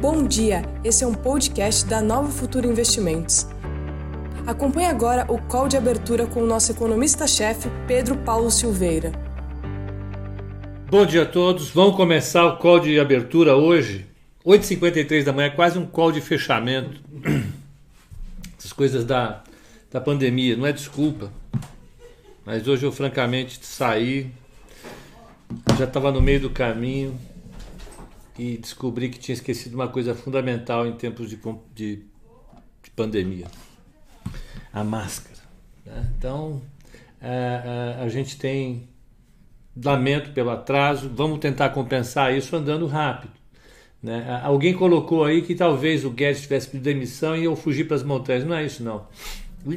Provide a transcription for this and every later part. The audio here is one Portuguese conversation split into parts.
Bom dia, esse é um podcast da Nova Futuro Investimentos. Acompanhe agora o call de abertura com o nosso economista-chefe, Pedro Paulo Silveira. Bom dia a todos, vamos começar o call de abertura hoje, 8h53 da manhã, quase um call de fechamento. Essas coisas da, da pandemia, não é desculpa, mas hoje eu francamente saí, já estava no meio do caminho e descobri que tinha esquecido uma coisa fundamental em tempos de, de, de pandemia: a máscara. Né? Então, a, a, a gente tem lamento pelo atraso, vamos tentar compensar isso andando rápido. Né? Alguém colocou aí que talvez o Guedes tivesse pedido demissão e eu fugir para as montanhas. Não é isso, não.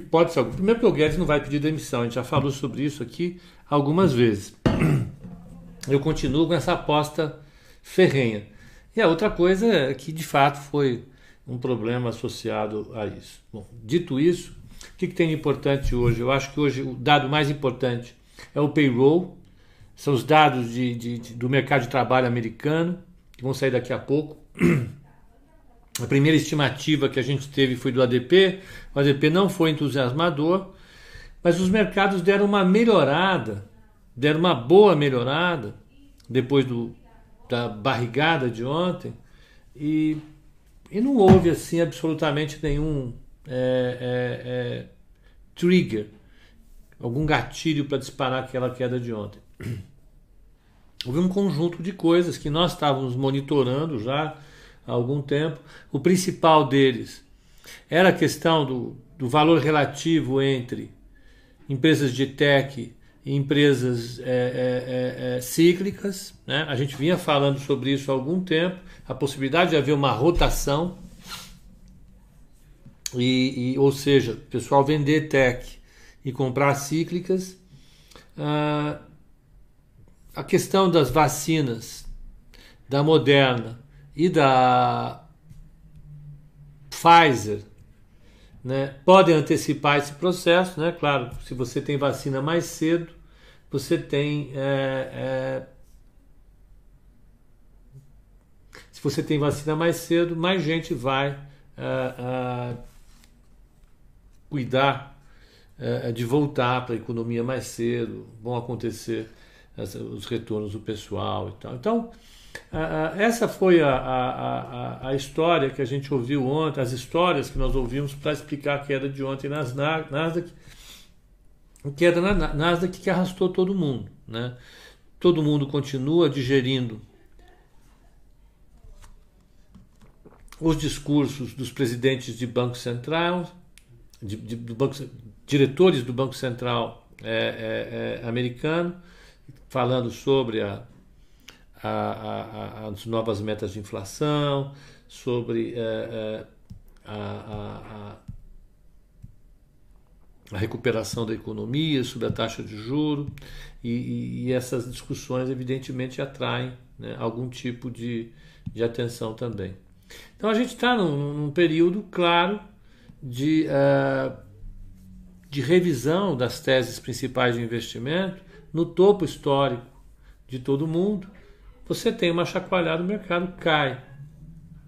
Pode ser. Primeiro, o Guedes não vai pedir demissão, a gente já falou sobre isso aqui algumas vezes. Eu continuo com essa aposta ferrenha. E a outra coisa é que de fato foi um problema associado a isso. Bom, dito isso, o que, que tem de importante hoje? Eu acho que hoje o dado mais importante é o payroll, são os dados de, de, de, do mercado de trabalho americano, que vão sair daqui a pouco. A primeira estimativa que a gente teve foi do ADP, o ADP não foi entusiasmador, mas os mercados deram uma melhorada, deram uma boa melhorada depois do, da barrigada de ontem e, e não houve assim absolutamente nenhum é, é, é, trigger, algum gatilho para disparar aquela queda de ontem. Houve um conjunto de coisas que nós estávamos monitorando já há algum tempo. O principal deles era a questão do, do valor relativo entre empresas de tech empresas é, é, é, cíclicas. Né? A gente vinha falando sobre isso há algum tempo, a possibilidade de haver uma rotação, e, e ou seja, o pessoal vender tech e comprar cíclicas. Ah, a questão das vacinas da Moderna e da Pfizer né, podem antecipar esse processo, né? Claro, se você tem vacina mais cedo, você tem é, é, se você tem vacina mais cedo, mais gente vai é, é cuidar é, de voltar para a economia mais cedo, vão acontecer os retornos do pessoal e tal. Então essa foi a, a, a, a, história que a gente ouviu ontem, as histórias que nós ouvimos para explicar a queda de ontem nas Nasdaq, queda na Nasdaq que arrastou todo mundo. Né? Todo mundo continua digerindo os discursos dos presidentes de Banco Central, de, de, do banco, diretores do Banco Central é, é, é, americano, falando sobre a a, a, as novas metas de inflação, sobre é, é, a, a, recuperação da economia, sobre a taxa de juro e, e essas discussões evidentemente atraem né, algum tipo de, de atenção também. Então a gente está num, num, período claro de, uh, de revisão das teses principais de investimento no topo histórico de todo mundo você tem uma chacoalhada, o mercado cai.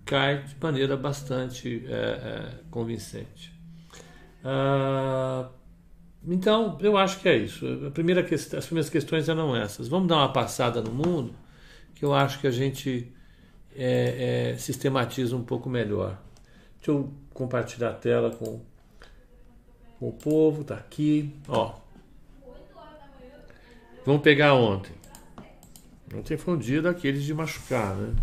Cai de maneira bastante é, é, convincente. Ah, então, eu acho que é isso. A primeira as primeiras questões eram essas. Vamos dar uma passada no mundo, que eu acho que a gente é, é sistematiza um pouco melhor. Deixa eu compartilhar a tela com, com o povo. Tá aqui. Ó. Vamos pegar ontem. Ontem foi um dia daqueles de machucar, né?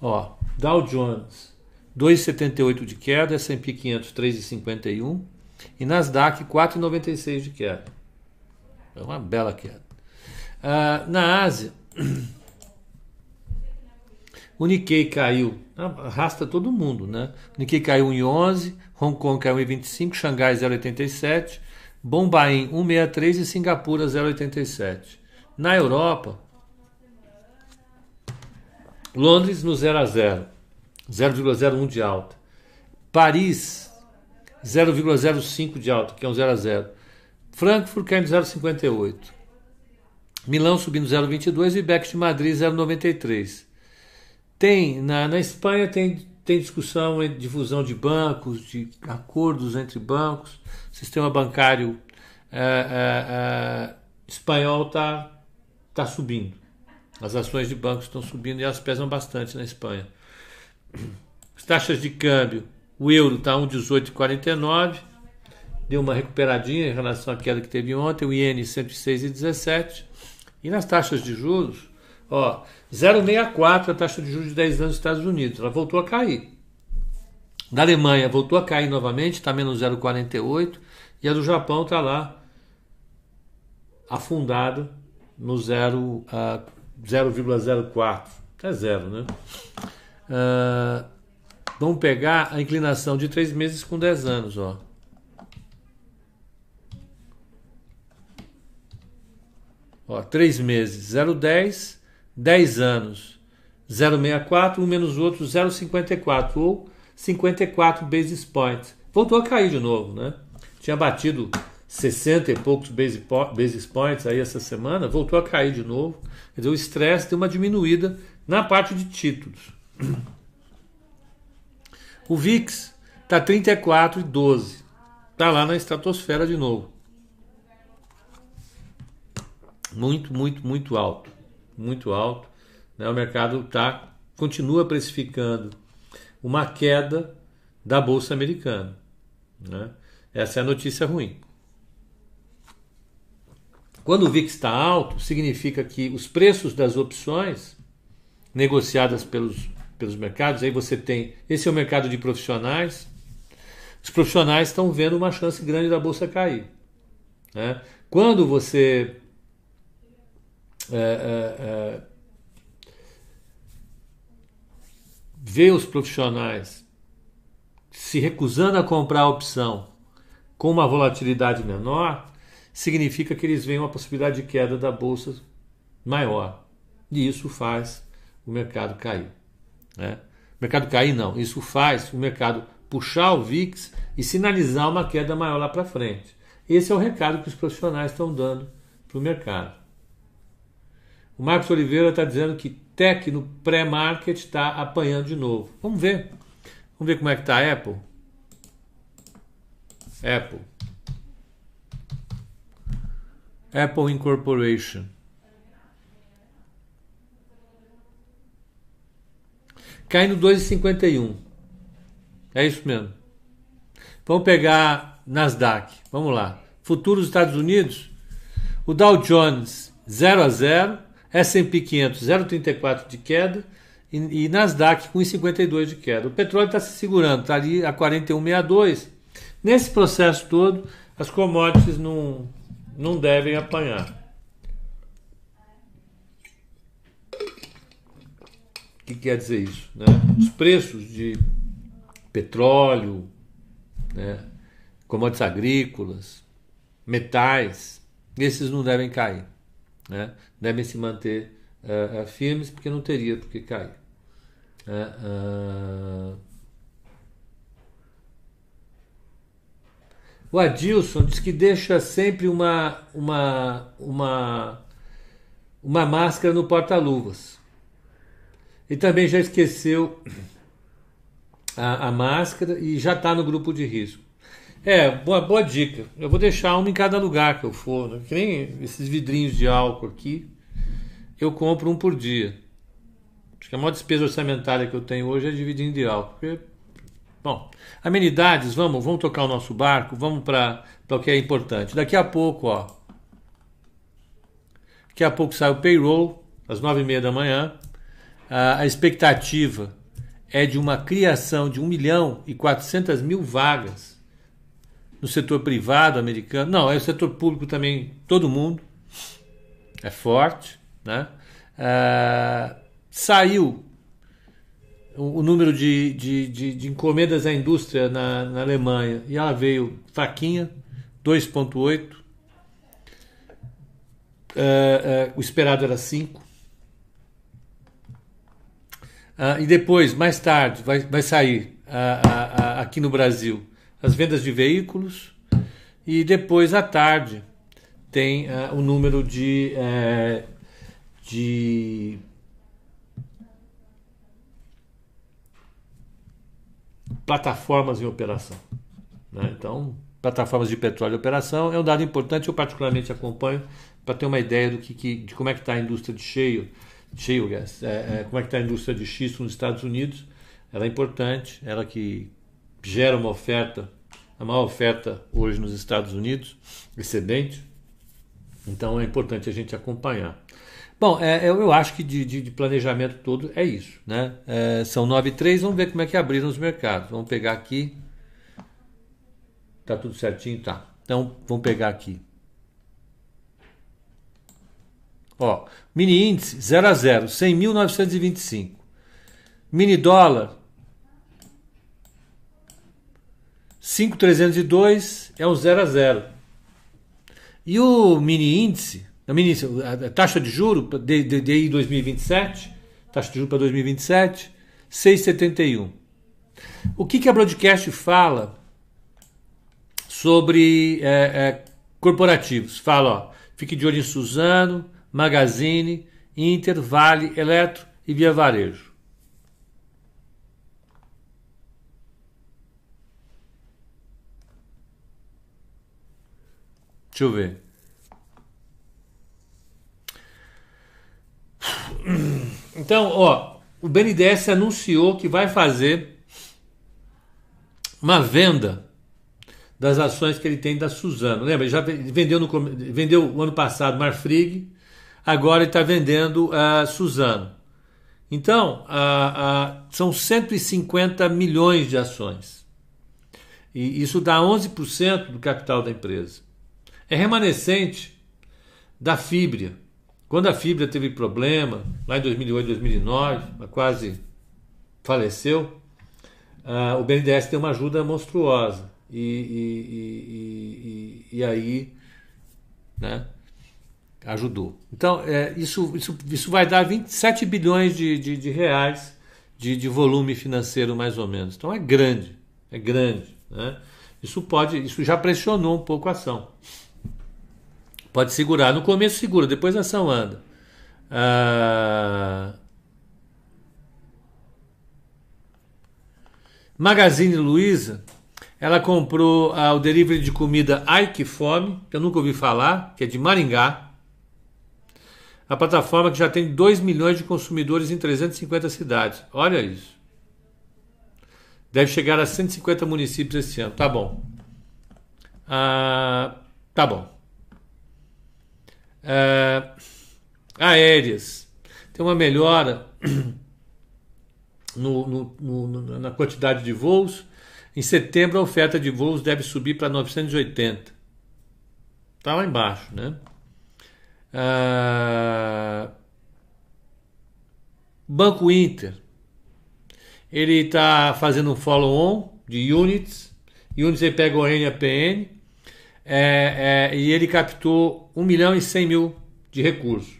Ó, Dow Jones 2,78 de queda, S&P 500 3,51 e Nasdaq 4,96 de queda. É uma bela queda. Ah, na Ásia, o Nikkei caiu, arrasta todo mundo, né? O Nikkei caiu em 11, Hong Kong caiu em 25, Xangai 0,87, Bombaim 1,63 e Singapura 0,87. Na Europa, Londres no 0 a 0, 0,01 de alta. Paris 0,05 de alta, que é um 0 a 0. Frankfurt caindo 0,58. Milão subindo 0,22 e Beck de Madrid 0,93. Tem, na, na Espanha tem, tem discussão de fusão de bancos, de acordos entre bancos. Sistema bancário é, é, é, espanhol está tá subindo. As ações de bancos estão subindo e elas pesam bastante na Espanha. As taxas de câmbio, o euro está 1,1849, deu uma recuperadinha em relação àquela que teve ontem, o iene 106,17. E nas taxas de juros, ó, 0,64 a taxa de juros de 10 anos dos Estados Unidos, ela voltou a cair. Da Alemanha voltou a cair novamente, está menos 0,48, e a do Japão está lá afundada no 0,04. 0,04. É zero, né? Uh, vamos pegar a inclinação de 3 meses com 10 anos, ó. Ó, 3 meses, 0,10, 10 anos, 0,64, um menos o outro, 0,54, ou 54 basis points. Voltou a cair de novo, né? Tinha batido 60 e poucos basis points aí essa semana, voltou a cair de novo. Quer dizer, o estresse deu uma diminuída na parte de títulos. O VIX está 34,12. Está lá na estratosfera de novo. Muito, muito, muito alto. Muito alto. Né? O mercado tá, continua precificando uma queda da Bolsa Americana. Né? Essa é a notícia ruim. Quando o VIX está alto, significa que os preços das opções negociadas pelos, pelos mercados, aí você tem. Esse é o mercado de profissionais. Os profissionais estão vendo uma chance grande da bolsa cair. Né? Quando você é, é, é, vê os profissionais se recusando a comprar a opção com uma volatilidade menor, significa que eles veem uma possibilidade de queda da bolsa maior. E isso faz o mercado cair. Né? O mercado cair, não. Isso faz o mercado puxar o VIX e sinalizar uma queda maior lá para frente. Esse é o recado que os profissionais estão dando para o mercado. O Marcos Oliveira está dizendo que Tech no pré-market está apanhando de novo. Vamos ver. Vamos ver como é que está a Apple. Apple. Apple Incorporation. Caindo 2,51. É isso mesmo. Vamos pegar Nasdaq. Vamos lá. Futuros Estados Unidos. O Dow Jones 0 a 0, S&P 500 0,34 de queda e, e Nasdaq com 1,52 de queda. O petróleo está se segurando, está ali a 41,62. Nesse processo todo, as commodities não não devem apanhar. O que quer dizer isso? Né? Os preços de petróleo, né? commodities agrícolas, metais, esses não devem cair. Né? Devem se manter uh, firmes porque não teria por que cair. Uh, O Adilson diz que deixa sempre uma, uma, uma, uma máscara no porta-luvas. E também já esqueceu a, a máscara e já está no grupo de risco. É, boa, boa dica. Eu vou deixar uma em cada lugar que eu for. Né? Que nem esses vidrinhos de álcool aqui. Eu compro um por dia. Acho que a maior despesa orçamentária que eu tenho hoje é de vidrinho de álcool. Porque Bom, amenidades, vamos, vamos tocar o nosso barco, vamos para o que é importante. Daqui a pouco, ó. Daqui a pouco sai o payroll, às nove e meia da manhã. A, a expectativa é de uma criação de 1 milhão e 400 mil vagas no setor privado americano. Não, é o setor público também, todo mundo. É forte, né? Uh, saiu o, número de, de, de, de, encomendas à indústria na, na Alemanha e ela veio fraquinha, 2,8. Uh, uh, o esperado era 5. Uh, ah, e depois, mais tarde, vai, vai sair aqui no Brasil as vendas de veículos. E depois, à tarde, tem o número de, eh, de plataformas em operação. Né? Então, plataformas de petróleo em operação é um dado importante, eu particularmente acompanho para ter uma ideia do que, que de como é que está a indústria de cheio, cheio gas, é, é, como é que está a indústria de xisto nos Estados Unidos. Ela é importante, ela que gera uma oferta, a maior oferta hoje nos Estados Unidos, excedente. Então é importante a gente acompanhar. Bom, é, eu, eu acho que de, de, de, planejamento todo é isso. Né? É, são 9 e 3, vamos ver como é que abriram os mercados. Vamos pegar aqui. Tá tudo certinho? Tá. Então, vamos pegar aqui. Ó, mini índice 0 a 0, 100.925. Mini dólar 5.302 é um 0 a 0. E o mini índice a taxa de juro de, de, de 2027, taxa de juro para 2027, 6,71. O que, que a broadcast fala sobre é, é, corporativos? Fala, ó, fique de olho em Suzano, Magazine, Inter, Vale, Eletro e Via Varejo. Deixa eu ver. Então, ó, o BNDES anunciou que vai fazer uma venda das ações que ele tem da Suzano. Lembra? Ele já vendeu, no, vendeu o ano passado Marfrig, agora ele está vendendo a Suzano. Então, uh, uh, são 150 milhões de ações. E isso dá 11% do capital da empresa. É remanescente da Fibria quando a fibra teve problema, lá em 2008, 2009, quase faleceu, uh, o BNDES deu uma ajuda monstruosa. E, e, e, e aí, né, ajudou. Então, é, isso, isso, isso vai dar 27 bilhões de, de, de reais de, de volume financeiro, mais ou menos. Então, é grande, é grande. Né? Isso pode, isso já pressionou um pouco a ação. Pode segurar. No começo segura, depois a ação anda. Ah... Magazine Luiza, ela comprou o delivery de comida Ai Que Fome, que eu nunca ouvi falar, que é de Maringá. A plataforma que já tem 2 milhões de consumidores em 350 cidades. Olha isso. Deve chegar a 150 municípios esse ano. Tá bom. Ah, tá bom. É, aéreas. Tem uma melhora no, no, no, na quantidade de voos. Em setembro, a oferta de voos deve subir para 980. Está lá embaixo, né? Ah, Banco Inter. Ele está fazendo um follow-on de units. Units ele pega o NAPN é, é, e ele captou 1 milhão e 100 mil de recursos.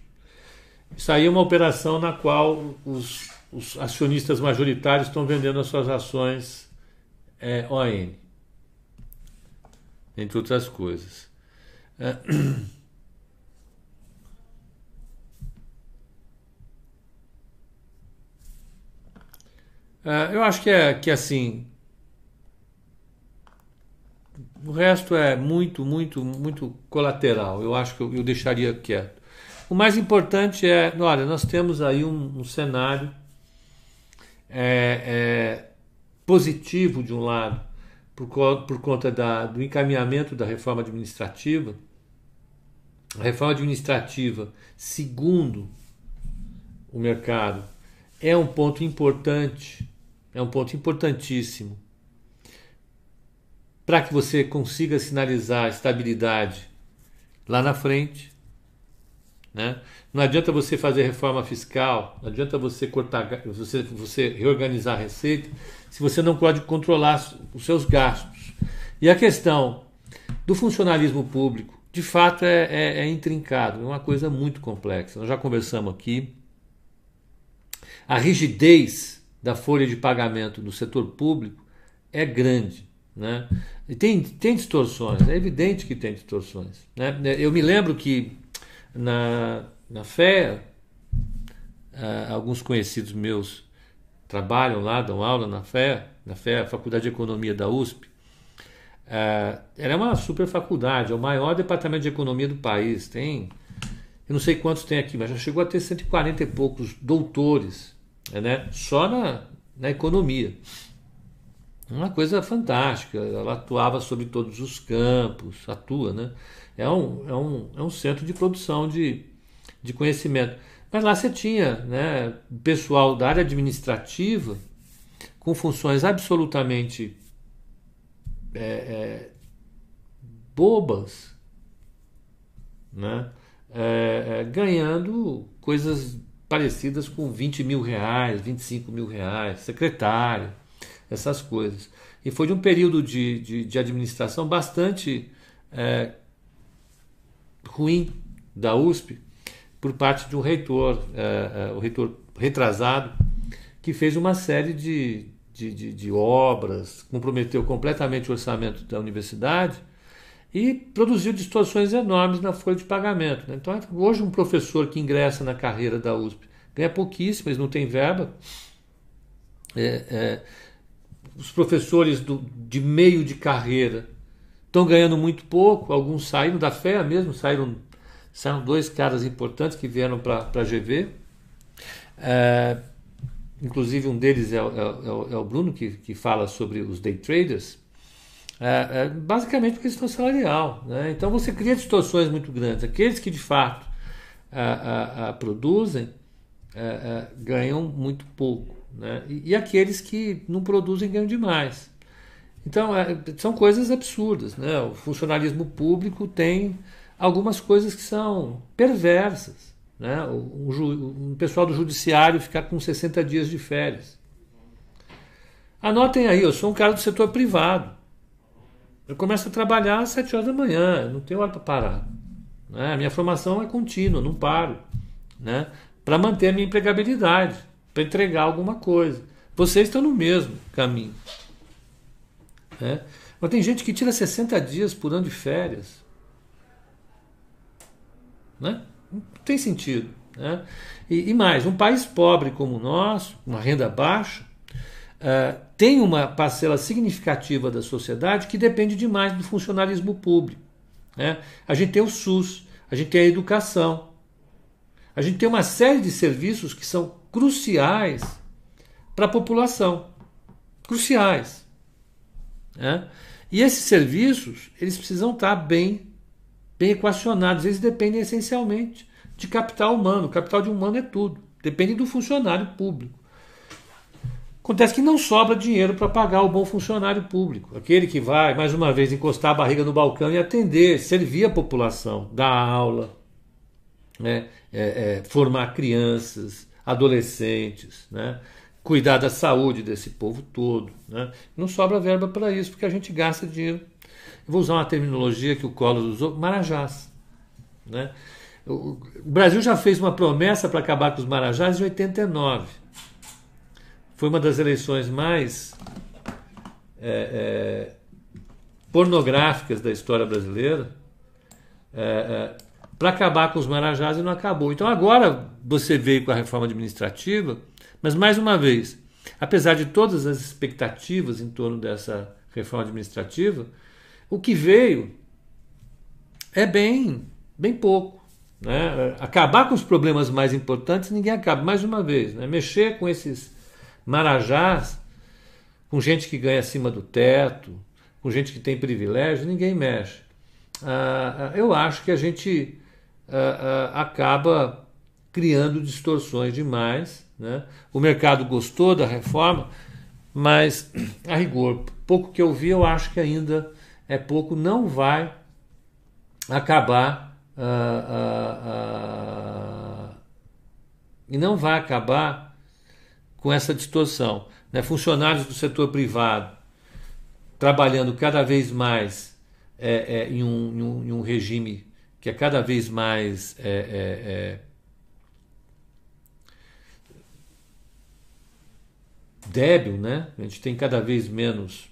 Isso aí é uma operação na qual os, os acionistas majoritários estão vendendo as suas ações é, ON, entre outras coisas. É. É, eu acho que é que assim o resto é muito, muito, muito colateral. Eu acho que eu, eu deixaria quieto. O mais importante é, olha, nós temos aí um, um cenário é, é, positivo de um lado, por, por conta da, do encaminhamento da reforma administrativa. A reforma administrativa, segundo o mercado, é um ponto importante, é um ponto importantíssimo para que você consiga sinalizar estabilidade lá na frente. Né? Não adianta você fazer reforma fiscal, não adianta você cortar, você, você reorganizar a receita, se você não pode controlar os seus gastos. E a questão do funcionalismo público, de fato, é, é, é intrincado, é uma coisa muito complexa. Nós já conversamos aqui. A rigidez da folha de pagamento do setor público é grande. Né? E tem, tem distorções, é evidente que tem distorções. Né? Eu me lembro que na, na fé, uh, alguns conhecidos meus trabalham lá, dão aula na FEA, na FEA, Faculdade de Economia da USP. É, ela é uma super faculdade, é o maior departamento de economia do país. Tem, eu não sei quantos tem aqui, mas já chegou a ter 140 e poucos doutores, né? só na, na economia. Uma coisa fantástica. Ela atuava sobre todos os campos, atua, né? É um, é um, é um centro de produção de, de conhecimento. Mas lá você tinha né, pessoal da área administrativa com funções absolutamente é, é, bobas, né? É, é ganhando coisas parecidas com 20 mil reais, 25 mil reais, secretário, essas coisas. E foi de um período de, de, de administração bastante é, ruim da USP por parte de um reitor, é, é, o reitor retrasado, que fez uma série de, de, de, de obras, comprometeu completamente o orçamento da universidade e produziu distorções enormes na folha de pagamento. Né? Então, hoje, um professor que ingressa na carreira da USP ganha pouquíssimo, eles não têm verba. É, é, os professores do, de meio de carreira estão ganhando muito pouco, alguns saíram da fé mesmo, saíram, saíram dois caras importantes que vieram para a GV. É, inclusive um deles é, é, é, é, o Bruno, que, que fala sobre os day traders, é, é, basicamente por questão salarial. Né? Então você cria distorções muito grandes. Aqueles que de fato produzem ganham muito pouco. Né? E, e, aqueles que não produzem ganham demais. Então são coisas absurdas. Né? O funcionalismo público tem algumas coisas que são perversas né? um pessoal do judiciário ficar com 60 dias de férias. Anotem aí, eu sou um cara do setor privado. Eu começo a trabalhar às 7 horas da manhã, não tenho hora para parar. Né? A minha formação é contínua, não paro. Né? Para manter a minha empregabilidade, para entregar alguma coisa. Vocês estão no mesmo caminho. Né? Mas tem gente que tira 60 dias por ano de férias. Né? Não tem sentido. Né? E, e, mais, um país pobre como o nosso, uma renda baixa, uh, tem uma parcela significativa da sociedade que depende demais do funcionalismo público. Né? A gente tem o SUS, a gente tem a educação, a gente tem uma série de serviços que são cruciais para a população. Cruciais. Né? E esses serviços, eles precisam estar bem bem equacionados. Eles dependem essencialmente de capital humano. O capital de humano é tudo. Depende do funcionário público. Acontece que não sobra dinheiro para pagar o bom funcionário público, aquele que vai, mais uma vez, encostar a barriga no balcão e atender, servir a população, dar aula, né? É, é, formar crianças, adolescentes, né? cuidar da saúde desse povo todo. Né? Não sobra verba para isso, porque a gente gasta dinheiro eu vou usar uma terminologia que o Collor usou, marajás. Né? O Brasil já fez uma promessa para acabar com os marajás em 89. Foi uma das eleições mais é, é, pornográficas da história brasileira é, é para acabar com os marajás e não acabou. Então agora você veio com a reforma administrativa, mas mais uma vez, apesar de todas as expectativas em torno dessa reforma administrativa, o que veio é bem, bem pouco. Né? Acabar com os problemas mais importantes, ninguém acaba. Mais uma vez, né? mexer com esses marajás, com gente que ganha acima do teto, com gente que tem privilégio, ninguém mexe. Ah, eu acho que a gente ah, ah, acaba criando distorções demais. Né? O mercado gostou da reforma, mas, a rigor, pouco que eu vi, eu acho que ainda é pouco, não vai acabar uh, uh, uh, e não vai acabar com essa distorção. Né? Funcionários do setor privado trabalhando cada vez mais é, é, em, um, em, um, em, um, regime que é cada vez mais é, é, é débil, né? A gente tem cada vez menos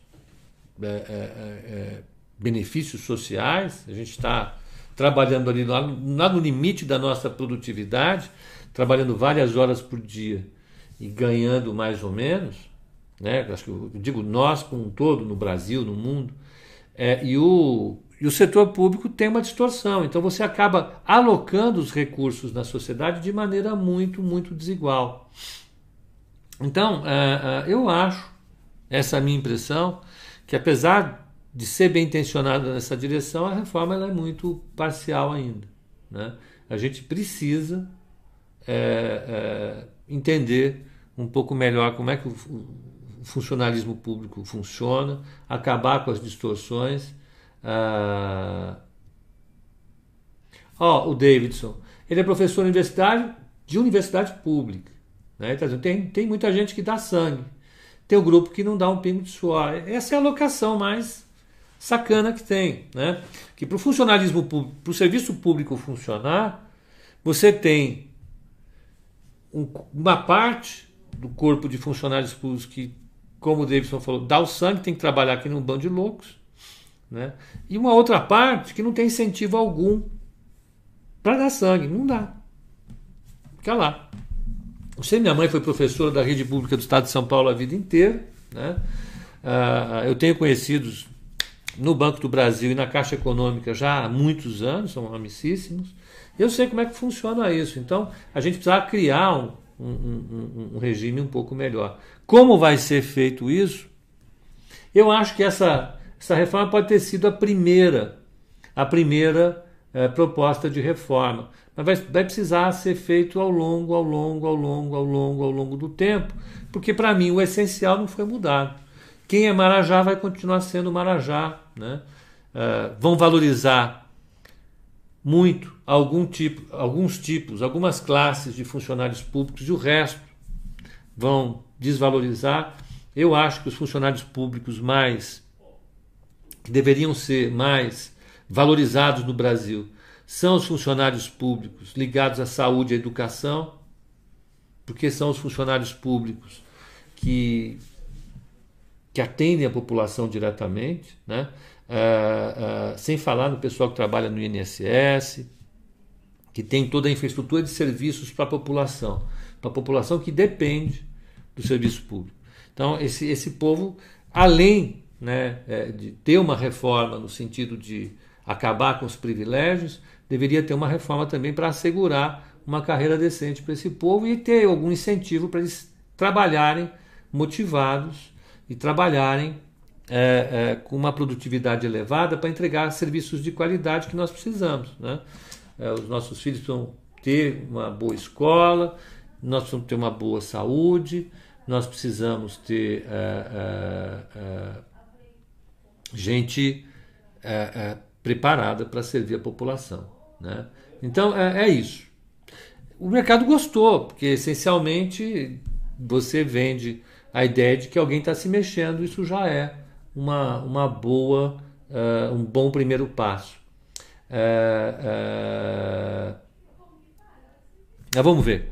é, é, benefícios sociais, a gente está trabalhando ali lá, lá no limite da nossa produtividade, trabalhando várias horas por dia e ganhando mais ou menos, né? Acho que eu digo nós como um todo, no Brasil, no mundo, é, e, o, e o setor público tem uma distorção. Então você acaba alocando os recursos na sociedade de maneira muito, muito desigual. Então, é, é, eu acho, essa é a minha impressão, que apesar de ser bem intencionada nessa direção, a reforma é muito parcial ainda. Né? A gente precisa é, é, entender um pouco melhor como é que o funcionalismo público funciona, acabar com as distorções. Ah... Oh, o Davidson, ele é professor universitário de universidade pública. Né? Então, tem, tem muita gente que dá sangue. Tem o grupo que não dá um pingo de suor. Essa é a alocação mais sacana que tem. Né? Que para o funcionalismo público, para o serviço público funcionar, você tem um, uma parte do corpo de funcionários públicos que, como o Davidson falou, dá o sangue, tem que trabalhar aqui num bando de loucos. Né? E uma outra parte que não tem incentivo algum para dar sangue. Não dá. Fica lá. Você, minha mãe foi professora da rede pública do Estado de São Paulo a vida inteira. Né? Uh, eu tenho conhecidos no Banco do Brasil e na Caixa Econômica já há muitos anos, são amicíssimos. Eu sei como é que funciona isso. Então, a gente precisa criar um, um, um, um regime um pouco melhor. Como vai ser feito isso? Eu acho que essa, essa reforma pode ter sido a primeira, a primeira é, proposta de reforma. Mas vai, vai, precisar ser feito ao longo, ao longo, ao longo, ao longo, ao longo do tempo, porque para mim o essencial não foi mudado. Quem é Marajá vai continuar sendo Marajá. Né? Uh, vão valorizar muito algum tipo, alguns tipos, algumas classes de funcionários públicos e o resto vão desvalorizar. Eu acho que os funcionários públicos mais que deveriam ser mais valorizados no Brasil são os funcionários públicos ligados à saúde e à educação, porque são os funcionários públicos que, que atendem a população diretamente, né? Uh, uh, sem falar no pessoal que trabalha no INSS, que tem toda a infraestrutura de serviços para a população, para a população que depende do serviço público. Então, esse, esse povo, além né, é, de ter uma reforma no sentido de acabar com os privilégios, deveria ter uma reforma também para assegurar uma carreira decente para esse povo e ter algum incentivo para eles trabalharem motivados e trabalharem é, é, com uma produtividade elevada para entregar serviços de qualidade que nós precisamos. Né? É, os nossos filhos precisam ter uma boa escola, nós precisamos ter uma boa saúde, nós precisamos ter é, é, é, gente preparada para servir a população. Né? Então é, é, isso. O mercado gostou, porque essencialmente você vende a ideia de que alguém está se mexendo, isso já é uma, uma boa, uh, um bom primeiro passo. Uh, uh, vamos ver.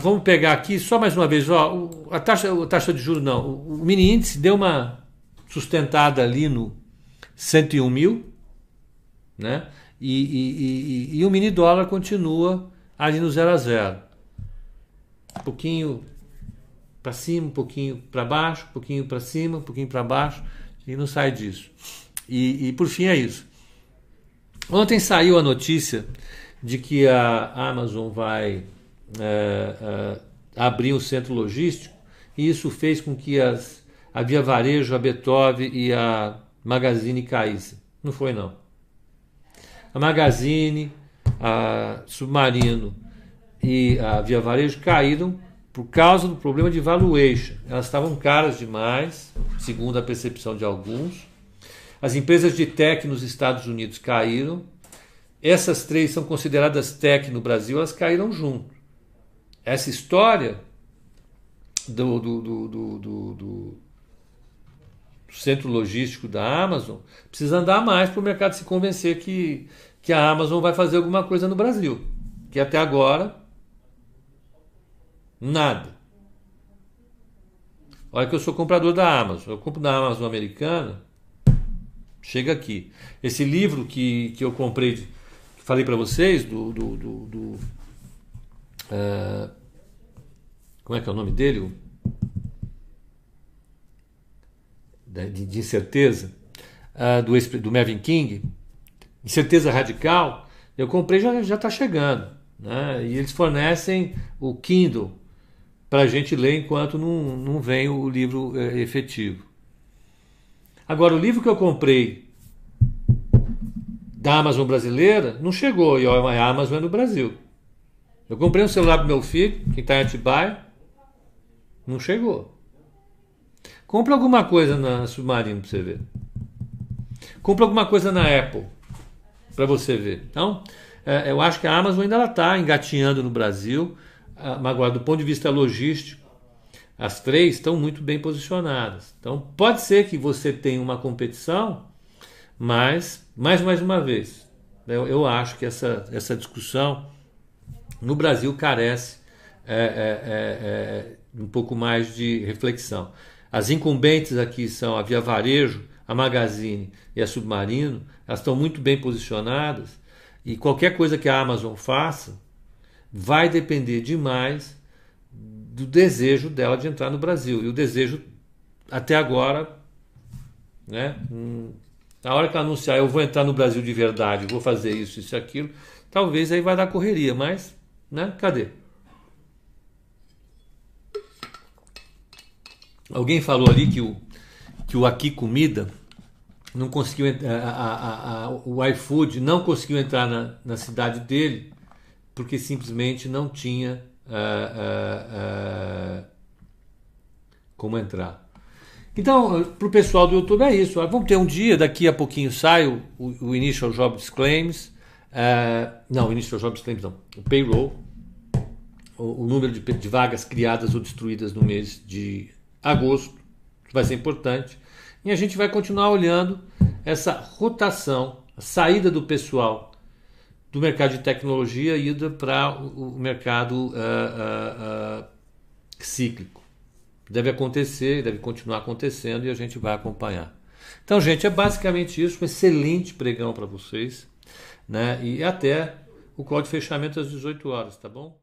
Vamos pegar aqui só mais uma vez. Ó, a, taxa, a taxa de juros não. O mini índice deu uma sustentada ali no 101 mil, né? E, e, e, e o mini dólar continua ali no 0 a 0. Um pouquinho para cima, um pouquinho para baixo, um pouquinho para cima, um pouquinho para baixo, e não sai disso. E, por fim é isso. Ontem saiu a notícia de que a Amazon vai é, é, abrir um centro logístico, e isso fez com que as, a Via Varejo, a Beethoven e a Magazine caíssem. Não foi, não. A Magazine, a Submarino e a Via Varejo caíram por causa do problema de valuation. Elas estavam caras demais, segundo a percepção de alguns. As empresas de tech nos Estados Unidos caíram. Essas três são consideradas tech no Brasil, elas caíram junto. Essa história do, do, do, do centro logístico da Amazon precisa andar mais para o mercado se convencer que, que a Amazon vai fazer alguma coisa no Brasil. Que até agora Nada. Olha que eu sou comprador da Amazon. Eu compro da Amazon americana. Chega aqui. Esse livro que, que eu comprei, que falei para vocês, do, do, do, Uh, como é que é o nome dele? De, de incerteza, uh, do, do Mervyn King, Incerteza Radical, eu comprei já já está chegando. Né? E eles fornecem o Kindle para a gente ler enquanto não, não vem o livro é, efetivo. Agora, o livro que eu comprei da Amazon brasileira não chegou, e a Amazon é no Brasil. Eu comprei um celular para meu filho, que está em Atibaia, não chegou. Compre alguma coisa na Submarino para você ver. Compre alguma coisa na Apple para você ver. Então, é, eu acho que a Amazon ainda está engatinhando no Brasil, mas agora, do ponto de vista logístico, as três estão muito bem posicionadas. Então, pode ser que você tenha uma competição, mas, mais, mais uma vez, eu, eu acho que essa, essa discussão no Brasil carece é, é, é, é, um pouco mais de reflexão. As incumbentes aqui são a Via Varejo, a Magazine e a Submarino, elas estão muito bem posicionadas e qualquer coisa que a Amazon faça vai depender demais do desejo dela de entrar no Brasil. E o desejo, até agora, né? Hum, na hora que ela anunciar eu vou entrar no Brasil de verdade, vou fazer isso, isso aquilo, talvez aí vai dar correria, mas né? Cadê? Alguém falou ali que o, que o Aqui Comida não conseguiu a, a, a, o iFood não conseguiu entrar na, na cidade dele porque simplesmente não tinha uh, uh, uh, como entrar. Então, para o pessoal do YouTube é isso. Vamos ter um dia, daqui a pouquinho sai o, o Initial Job Disclaims, Uh, não, Initial Job Claims não. O payroll, o, o número de, de, vagas criadas ou destruídas no mês de agosto, vai ser importante. E a gente vai continuar olhando essa rotação, a saída do pessoal do mercado de tecnologia ida para o, o, mercado uh, uh, cíclico. Deve acontecer, deve continuar acontecendo e a gente vai acompanhar. Então, gente, é basicamente isso. Um excelente pregão para vocês né? E até o código de fechamento às 18 horas, tá bom?